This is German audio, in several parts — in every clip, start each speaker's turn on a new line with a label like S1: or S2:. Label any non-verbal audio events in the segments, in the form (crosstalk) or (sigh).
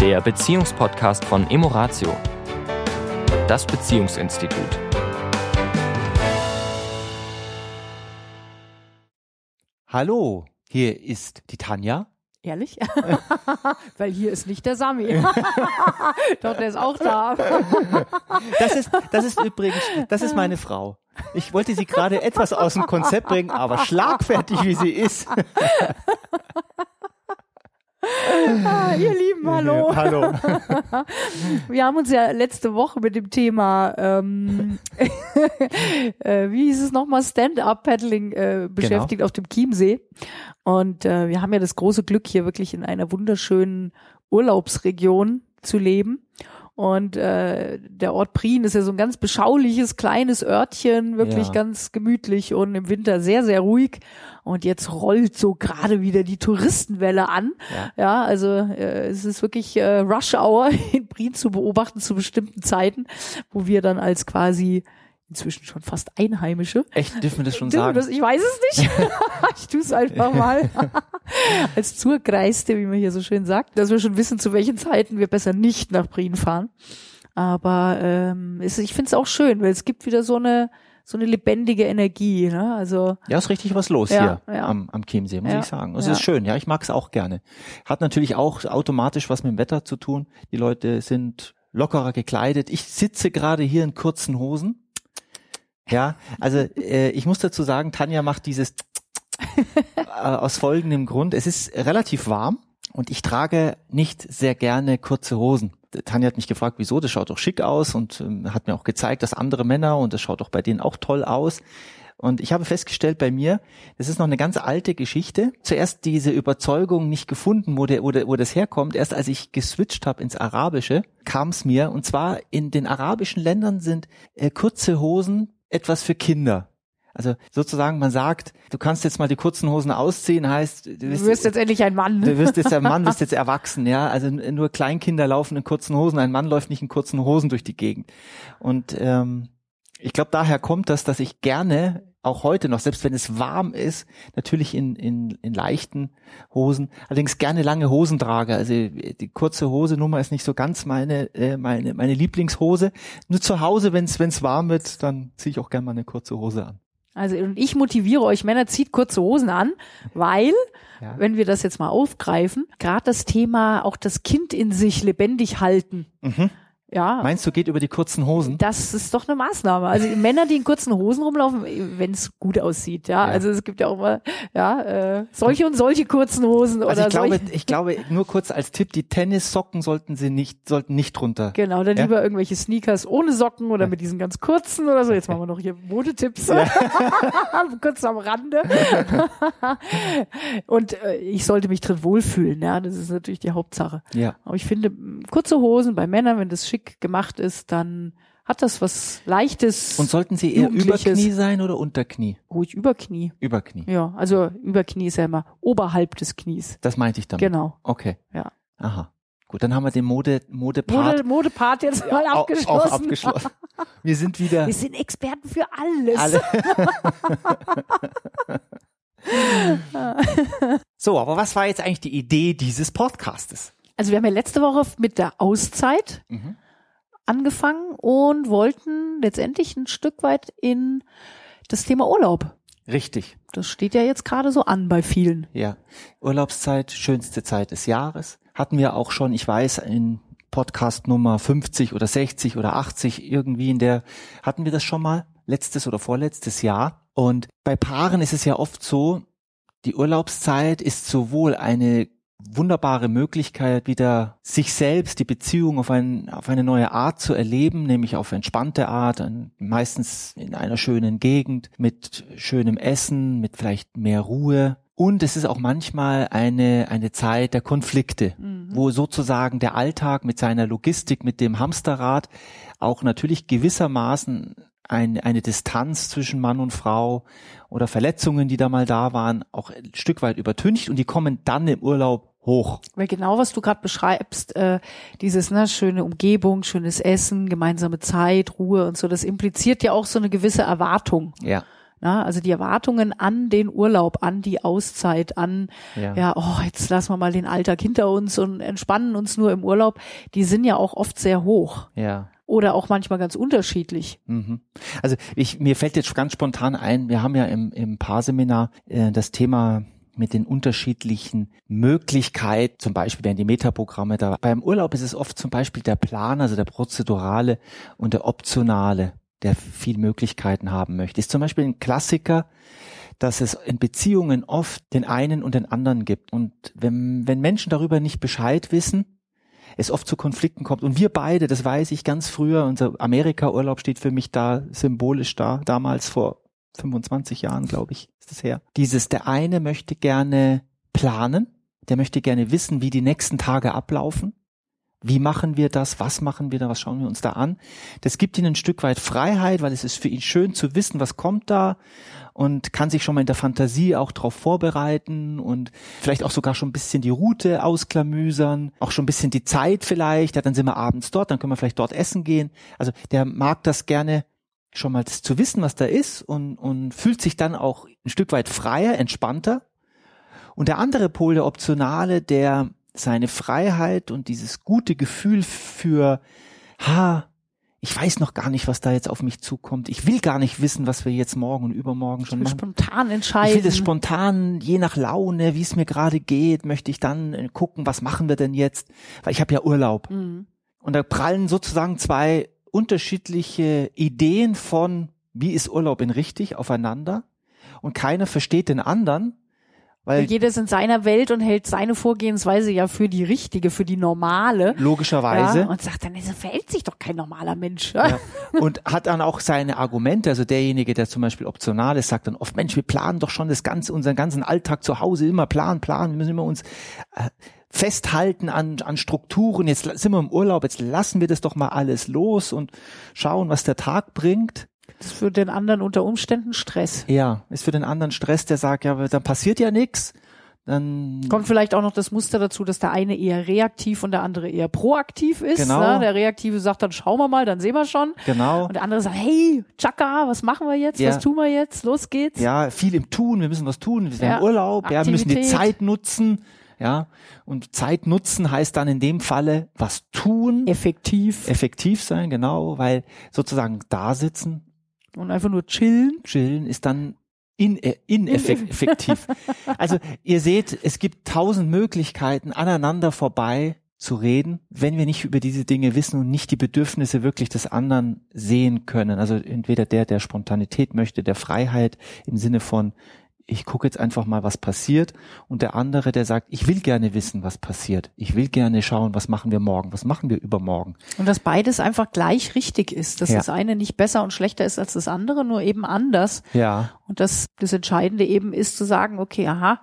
S1: der Beziehungspodcast von Emoratio, das Beziehungsinstitut.
S2: Hallo, hier ist die Tanja.
S3: Ehrlich? (laughs) Weil hier ist nicht der Sami. (laughs) Doch, der ist auch da.
S2: Das ist, das ist übrigens, das ist meine Frau. Ich wollte sie gerade etwas aus dem Konzept bringen, aber schlagfertig wie sie ist.
S3: Ah, ihr Lieben, hallo.
S2: Hallo. (laughs)
S3: Wir haben uns ja letzte Woche mit dem Thema, ähm, (laughs) äh, wie hieß es nochmal, Stand-Up-Paddling äh, beschäftigt auf dem Chiemsee. Und äh, wir haben ja das große Glück, hier wirklich in einer wunderschönen Urlaubsregion zu leben. Und äh, der Ort Prien ist ja so ein ganz beschauliches, kleines Örtchen, wirklich
S2: Ja.
S3: ganz gemütlich und im Winter sehr, sehr ruhig. Und jetzt rollt so gerade wieder die Touristenwelle an.
S2: Ja.
S3: Ja, also äh, es ist wirklich äh, Rush Hour (laughs) in Prien zu beobachten zu bestimmten Zeiten, wo wir dann als quasi inzwischen schon fast Einheimische
S2: Echt, dürfen wir das schon
S3: Dürfen
S2: sagen?
S3: Das, ich weiß es nicht. (laughs) ich tue es einfach mal. (laughs) Als Zurgreiste, wie man hier so schön sagt, dass wir schon wissen, zu welchen Zeiten wir besser nicht nach Prien fahren. Aber ähm, es, ich finde es auch schön, weil es gibt wieder so eine so eine lebendige Energie. Ne? Also
S2: Ja, ist richtig was los
S3: Ja,
S2: hier
S3: ja.
S2: am, am Chiemsee, muss
S3: Ja,
S2: ich sagen. Es ist schön, ja, ich mag es auch gerne. Hat natürlich auch automatisch was mit dem Wetter zu tun. Die Leute sind lockerer gekleidet. Ich sitze gerade hier in kurzen Hosen. Ja, also äh, ich muss dazu sagen, Tanja macht dieses äh, aus folgendem Grund. Es ist relativ warm und ich trage nicht sehr gerne kurze Hosen. Tanja hat mich gefragt, wieso, das schaut doch schick aus und ähm, hat mir auch gezeigt, dass andere Männer und das schaut doch bei denen auch toll aus. Und ich habe festgestellt bei mir, das ist noch eine ganz alte Geschichte. Zuerst diese Überzeugung nicht gefunden, wo, der, wo, der, wo das herkommt. Erst als ich geswitcht habe ins Arabische, kam es mir. Und zwar in den arabischen Ländern sind äh, kurze Hosen etwas für Kinder. Also sozusagen, man sagt, du kannst jetzt mal die kurzen Hosen ausziehen, heißt, du
S3: du wirst jetzt endlich ein Mann.
S2: Du wirst jetzt ein Mann, wirst jetzt (laughs) erwachsen, ja. Also nur Kleinkinder laufen in kurzen Hosen, ein Mann läuft nicht in kurzen Hosen durch die Gegend. Und ähm, ich glaube, daher kommt das, dass ich gerne auch heute noch, selbst wenn es warm ist, natürlich in, in, in leichten Hosen, allerdings gerne lange Hosen trage. Also die kurze Hose Nummer ist nicht so ganz meine äh, meine meine Lieblingshose. Nur zu Hause, wenn es warm wird, dann ziehe ich auch gerne mal eine kurze Hose an.
S3: Also und ich motiviere euch Männer, zieht kurze Hosen an, weil,
S2: Ja.
S3: wenn wir das jetzt mal aufgreifen, gerade das Thema auch das Kind in sich lebendig halten.
S2: Mhm.
S3: Ja,
S2: Meinst du, geht über die kurzen Hosen?
S3: das ist doch eine Maßnahme. Also Männer, die in kurzen Hosen rumlaufen, wenn es gut aussieht, ja.
S2: Ja.
S3: Also es gibt ja auch mal, ja, äh, solche und solche kurzen Hosen
S2: Also
S3: oder
S2: ich glaube,
S3: solche.
S2: ich glaube, nur kurz als Tipp, die Tennissocken sollten sie nicht, sollten nicht drunter.
S3: Genau, dann
S2: Ja.
S3: lieber irgendwelche Sneakers ohne Socken oder mit diesen ganz kurzen oder so. Jetzt machen wir noch hier Modetipps. (laughs) Kurz am Rande. (laughs) und äh, ich sollte mich drin wohlfühlen, ja. Das ist natürlich die Hauptsache.
S2: Ja.
S3: Aber ich finde, kurze Hosen bei Männern, wenn das schick gemacht ist, dann hat das was Leichtes.
S2: Und sollten sie eher
S3: Jugendliches.
S2: Überknie sein oder Unterknie?
S3: ruhig über Knie.
S2: Überknie.
S3: Ja, also über Knie ist ja immer oberhalb des Knies.
S2: Das meinte ich damit.
S3: Genau.
S2: Okay.
S3: Ja.
S2: Aha. Gut, dann haben wir den Mode, Modepart
S3: Mode, Modepart jetzt mal
S2: au-
S3: abgeschlossen.
S2: auch abgeschlossen. (laughs) Wir sind wieder
S3: Wir sind Experten für alles.
S2: alle. (laughs) so, aber was war jetzt eigentlich die Idee dieses Podcastes?
S3: Also wir haben ja letzte Woche mit der Auszeit
S2: Mhm.
S3: Angefangen und wollten letztendlich ein Stück weit in das Thema Urlaub.
S2: Richtig.
S3: Das steht ja jetzt gerade so an bei vielen.
S2: Ja. Urlaubszeit, schönste Zeit des Jahres. Hatten wir auch schon, ich weiß, in Podcast Nummer 50 oder 60 oder 80 irgendwie in der, hatten wir das schon mal? Letztes oder vorletztes Jahr. Und bei Paaren ist es ja oft so, die Urlaubszeit ist sowohl eine wunderbare Möglichkeit, wieder sich selbst, die Beziehung auf, ein, auf eine neue Art zu erleben, nämlich auf entspannte Art, meistens in einer schönen Gegend, mit schönem Essen, mit vielleicht mehr Ruhe. Und es ist auch manchmal eine, eine Zeit der Konflikte, wo sozusagen der Alltag mit seiner Logistik, mit dem Hamsterrad auch natürlich gewissermaßen ein, eine Distanz zwischen Mann und Frau oder Verletzungen, die da mal da waren, auch ein Stück weit übertüncht und die kommen dann im Urlaub hoch.
S3: Weil genau, was du gerade beschreibst, äh, dieses ne, schöne Umgebung, schönes Essen, gemeinsame Zeit, Ruhe und so, das impliziert ja auch so eine gewisse Erwartung.
S2: Ja.
S3: Na, also die Erwartungen an den Urlaub, an die Auszeit, an, ja. ja, oh, jetzt lassen wir mal den Alltag hinter uns und entspannen uns nur im Urlaub, die sind ja auch oft sehr hoch.
S2: Ja.
S3: Oder auch manchmal ganz unterschiedlich.
S2: Mhm. Also ich, mir fällt jetzt ganz spontan ein, wir haben ja im, im Paarseminar äh, das Thema mit den unterschiedlichen Möglichkeiten, zum Beispiel werden die Metaprogramme da. Beim Urlaub ist es oft zum Beispiel der Plan, also der prozedurale und der optionale der viel Möglichkeiten haben möchte. Ist zum Beispiel ein Klassiker, dass es in Beziehungen oft den einen und den anderen gibt. Und wenn, wenn Menschen darüber nicht Bescheid wissen, es oft zu Konflikten kommt. Und wir beide, das weiß ich ganz früher, unser Amerika-Urlaub steht für mich da symbolisch da, damals vor 25 Jahren, glaube ich, ist das her. Dieses, der eine möchte gerne planen, der möchte gerne wissen, wie die nächsten Tage ablaufen. Wie machen wir das? Was machen wir da? Was schauen wir uns da an? Das gibt ihnen ein Stück weit Freiheit, weil es ist für ihn schön zu wissen, was kommt da und kann sich schon mal in der Fantasie auch darauf vorbereiten und vielleicht auch sogar schon ein bisschen die Route ausklamüsern, auch schon ein bisschen die Zeit vielleicht. Ja, dann sind wir abends dort, dann können wir vielleicht dort essen gehen. Also der mag das gerne schon mal zu wissen, was da ist und, und fühlt sich dann auch ein Stück weit freier, entspannter. Und der andere Pol, der Optionale, der seine Freiheit und dieses gute Gefühl für, ha, ich weiß noch gar nicht, was da jetzt auf mich zukommt. Ich will gar nicht wissen, was wir jetzt morgen und übermorgen schon machen.
S3: Spontan entscheiden.
S2: Ich will das spontan, je nach Laune, wie es mir gerade geht, möchte ich dann äh, gucken, was machen wir denn jetzt? Weil ich habe ja Urlaub. Mhm. Und da prallen sozusagen zwei unterschiedliche Ideen von, wie ist Urlaub in richtig, aufeinander. Und keiner versteht den anderen weil
S3: jeder ist in seiner Welt und hält seine Vorgehensweise ja für die richtige, für die normale.
S2: Logischerweise.
S3: Ja, und sagt dann, so verhält sich doch kein normaler Mensch.
S2: Ja. (laughs) Und hat dann auch seine Argumente. Also derjenige, der zum Beispiel optional ist, sagt dann oft, Mensch, wir planen doch schon das ganze, unseren ganzen Alltag zu Hause, immer planen, planen, wir müssen immer uns äh, festhalten an, an Strukturen. Jetzt sind wir im Urlaub, jetzt lassen wir das doch mal alles los und schauen, was der Tag bringt.
S3: Das ist für den anderen unter Umständen Stress.
S2: Ja, ist für den anderen Stress, der sagt, ja, dann passiert ja nichts. Dann
S3: kommt vielleicht auch noch das Muster dazu, dass der eine eher reaktiv und der andere eher proaktiv ist. Genau. Ne? Der Reaktive sagt dann, schauen wir mal, dann sehen wir schon.
S2: Genau.
S3: Und der andere sagt, hey, Chaka, was machen wir jetzt? Ja. Was tun wir jetzt? Los geht's.
S2: Ja, viel im Tun, wir müssen was tun, wir sind ja. im Urlaub, ja, wir müssen die Zeit nutzen. Ja, und Zeit nutzen heißt dann in dem Falle was tun.
S3: Effektiv.
S2: Effektiv sein, genau, weil sozusagen da sitzen,
S3: und einfach nur chillen.
S2: Chillen ist dann in, äh, ineffektiv. also ihr seht, es gibt tausend Möglichkeiten, aneinander vorbei zu reden, wenn wir nicht über diese Dinge wissen und nicht die Bedürfnisse wirklich des anderen sehen können. Also entweder der, der Spontanität möchte, der Freiheit im Sinne von, ich gucke jetzt einfach mal, was passiert. Und der andere, der sagt, ich will gerne wissen, was passiert. Ich will gerne schauen, was machen wir morgen, was machen wir übermorgen.
S3: Und dass beides einfach gleich richtig ist, dass ja. das eine nicht besser und schlechter ist als das andere, nur eben anders.
S2: Ja.
S3: Und dass das Entscheidende eben ist zu sagen, okay, aha,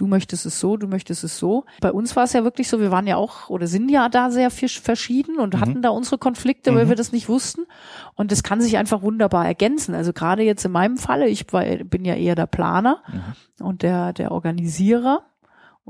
S3: du möchtest es so, du möchtest es so. Bei uns war es ja wirklich so, wir waren ja auch oder sind ja da sehr verschieden und mhm. hatten da unsere Konflikte, weil mhm. wir das nicht wussten. Und das kann sich einfach wunderbar ergänzen. Also gerade jetzt in meinem Falle, ich war, bin ja eher der Planer mhm. und der, der Organisierer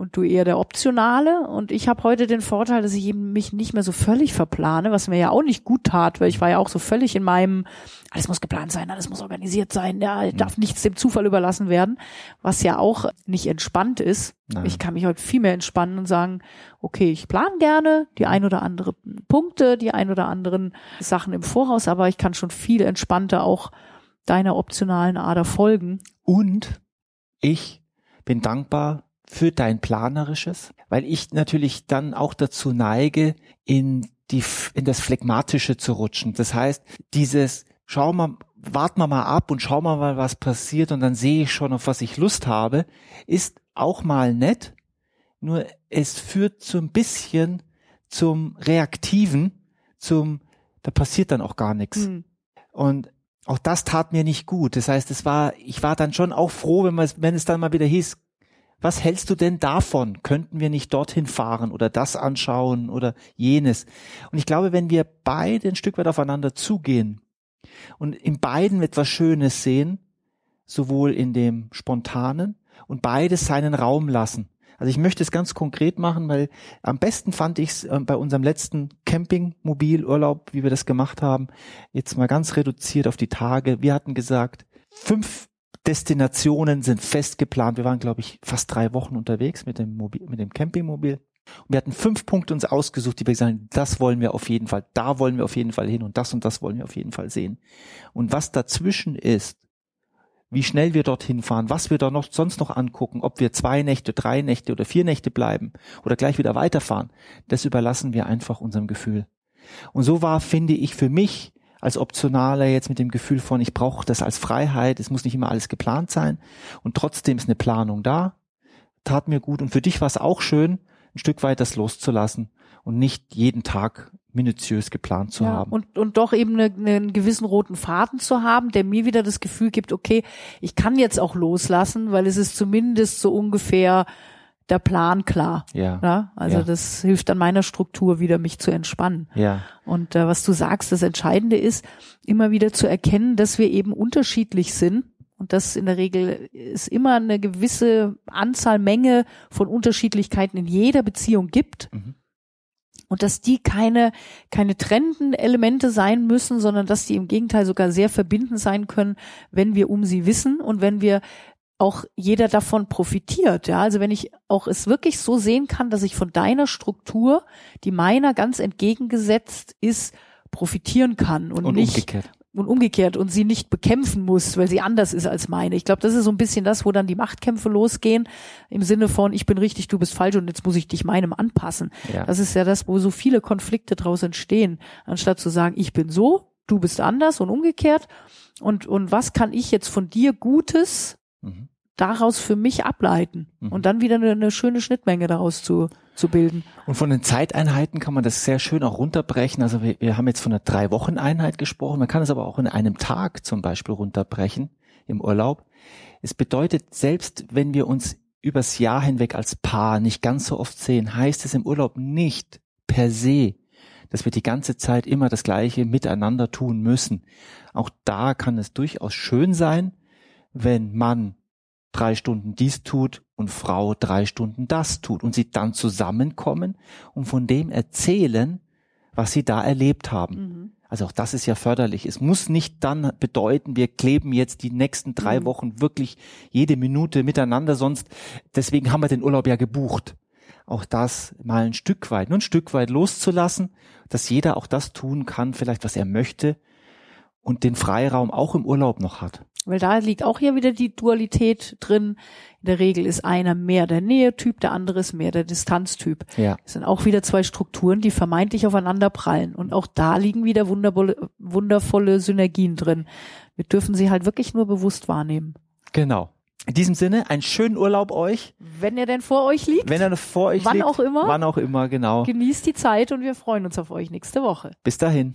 S3: und du eher der Optionale. Und ich habe heute den Vorteil, dass ich eben mich nicht mehr so völlig verplane, was mir ja auch nicht gut tat, weil ich war ja auch so völlig in meinem, alles muss geplant sein, alles muss organisiert sein, ja, mhm. darf nichts dem Zufall überlassen werden, was ja auch nicht entspannt ist. Nein. Ich kann mich heute viel mehr entspannen und sagen, okay, ich plane gerne die ein oder andere Punkte, die ein oder anderen Sachen im Voraus, aber ich kann schon viel entspannter auch deiner optionalen Ader folgen.
S2: Und ich bin dankbar für dein Planerisches, weil ich natürlich dann auch dazu neige, in die, in das Phlegmatische zu rutschen. Das heißt, dieses, schau mal, warten wir mal ab und schau mal, was passiert und dann sehe ich schon, auf was ich Lust habe, ist auch mal nett, nur es führt so ein bisschen zum Reaktiven, zum, da passiert dann auch gar nichts. Mhm. Und auch das tat mir nicht gut. Das heißt, es war, ich war dann schon auch froh, wenn man, wenn es dann mal wieder hieß, was hältst du denn davon? Könnten wir nicht dorthin fahren oder das anschauen oder jenes? Und ich glaube, wenn wir beide ein Stück weit aufeinander zugehen und in beiden etwas Schönes sehen, sowohl in dem Spontanen und beides seinen Raum lassen. Also ich möchte es ganz konkret machen, weil am besten fand ich es äh, bei unserem letzten Campingmobilurlaub, wie wir das gemacht haben, jetzt mal ganz reduziert auf die Tage. Wir hatten gesagt, fünf Destinationen sind fest geplant. Wir waren, glaube ich, fast drei Wochen unterwegs mit dem, Mobil, mit dem Campingmobil. Und wir hatten fünf Punkte uns ausgesucht, die wir gesagt haben, das wollen wir auf jeden Fall, da wollen wir auf jeden Fall hin und das und das wollen wir auf jeden Fall sehen. Und was dazwischen ist, wie schnell wir dorthin fahren, was wir da noch sonst noch angucken, ob wir zwei Nächte, drei Nächte oder vier Nächte bleiben oder gleich wieder weiterfahren, das überlassen wir einfach unserem Gefühl. Und so war, finde ich, für mich als Optionaler jetzt mit dem Gefühl von, ich brauche das als Freiheit, es muss nicht immer alles geplant sein. Und trotzdem ist eine Planung da, tat mir gut. Und für dich war es auch schön, ein Stück weit das loszulassen und nicht jeden Tag minutiös geplant zu ja, haben.
S3: Und, und doch eben eine, einen gewissen roten Faden zu haben, der mir wieder das Gefühl gibt, okay, ich kann jetzt auch loslassen, weil es ist zumindest so ungefähr der Plan klar. Ja. ja? Also ja. das hilft an meiner Struktur wieder, mich zu entspannen.
S2: Ja.
S3: Und äh, was du sagst, das Entscheidende ist, immer wieder zu erkennen, dass wir eben unterschiedlich sind und dass in der Regel es immer eine gewisse Anzahl, Menge von Unterschiedlichkeiten in jeder Beziehung gibt. Mhm und dass die keine, keine trennenden Elemente sein müssen, sondern dass die im Gegenteil sogar sehr verbindend sein können, wenn wir um sie wissen und wenn wir auch jeder davon profitiert. Ja, also wenn ich auch es wirklich so sehen kann, dass ich von deiner Struktur, die meiner ganz entgegengesetzt ist, profitieren kann und, und nicht
S2: umgekehrt
S3: und umgekehrt und sie nicht bekämpfen muss, weil sie anders ist als meine. Ich glaube, das ist so ein bisschen das, wo dann die Machtkämpfe losgehen, im Sinne von, ich bin richtig, du bist falsch und jetzt muss ich dich meinem anpassen. Ja. Das ist ja das, wo so viele Konflikte draus entstehen, anstatt zu sagen, ich bin so, du bist anders und umgekehrt. Und, und was kann ich jetzt von dir Gutes mhm. daraus für mich ableiten? Mhm. Und dann wieder eine, eine schöne Schnittmenge daraus zu, zu bilden.
S2: Und von den Zeiteinheiten kann man das sehr schön auch runterbrechen. Also wir, wir haben jetzt von einer Drei-Wochen-Einheit gesprochen. Man kann es aber auch in einem Tag zum Beispiel runterbrechen im Urlaub. Es bedeutet, selbst wenn wir uns übers Jahr hinweg als Paar nicht ganz so oft sehen, heißt es im Urlaub nicht per se, dass wir die ganze Zeit immer das Gleiche miteinander tun müssen. Auch da kann es durchaus schön sein, wenn man drei Stunden dies tut und Frau drei Stunden das tut und sie dann zusammenkommen und von dem erzählen, was sie da erlebt haben. Mhm. Also auch das ist ja förderlich. Es muss nicht dann bedeuten, wir kleben jetzt die nächsten drei mhm. Wochen wirklich jede Minute miteinander, sonst deswegen haben wir den Urlaub ja gebucht. Auch das mal ein Stück weit, nur ein Stück weit loszulassen, dass jeder auch das tun kann, vielleicht was er möchte und den Freiraum auch im Urlaub noch hat.
S3: Weil da liegt auch hier wieder die Dualität drin. In der Regel ist einer mehr der Nähetyp, der andere ist mehr der Distanztyp.
S2: Ja.
S3: Das sind auch wieder zwei Strukturen, die vermeintlich aufeinander prallen. Und auch da liegen wieder wundervolle, wundervolle Synergien drin. Wir dürfen sie halt wirklich nur bewusst wahrnehmen.
S2: Genau. In diesem Sinne, einen schönen Urlaub euch.
S3: Wenn er denn vor euch liegt.
S2: Wenn er vor euch
S3: wann
S2: liegt.
S3: Wann auch immer.
S2: Wann auch immer, genau.
S3: Genießt die Zeit und wir freuen uns auf euch nächste Woche.
S2: Bis dahin.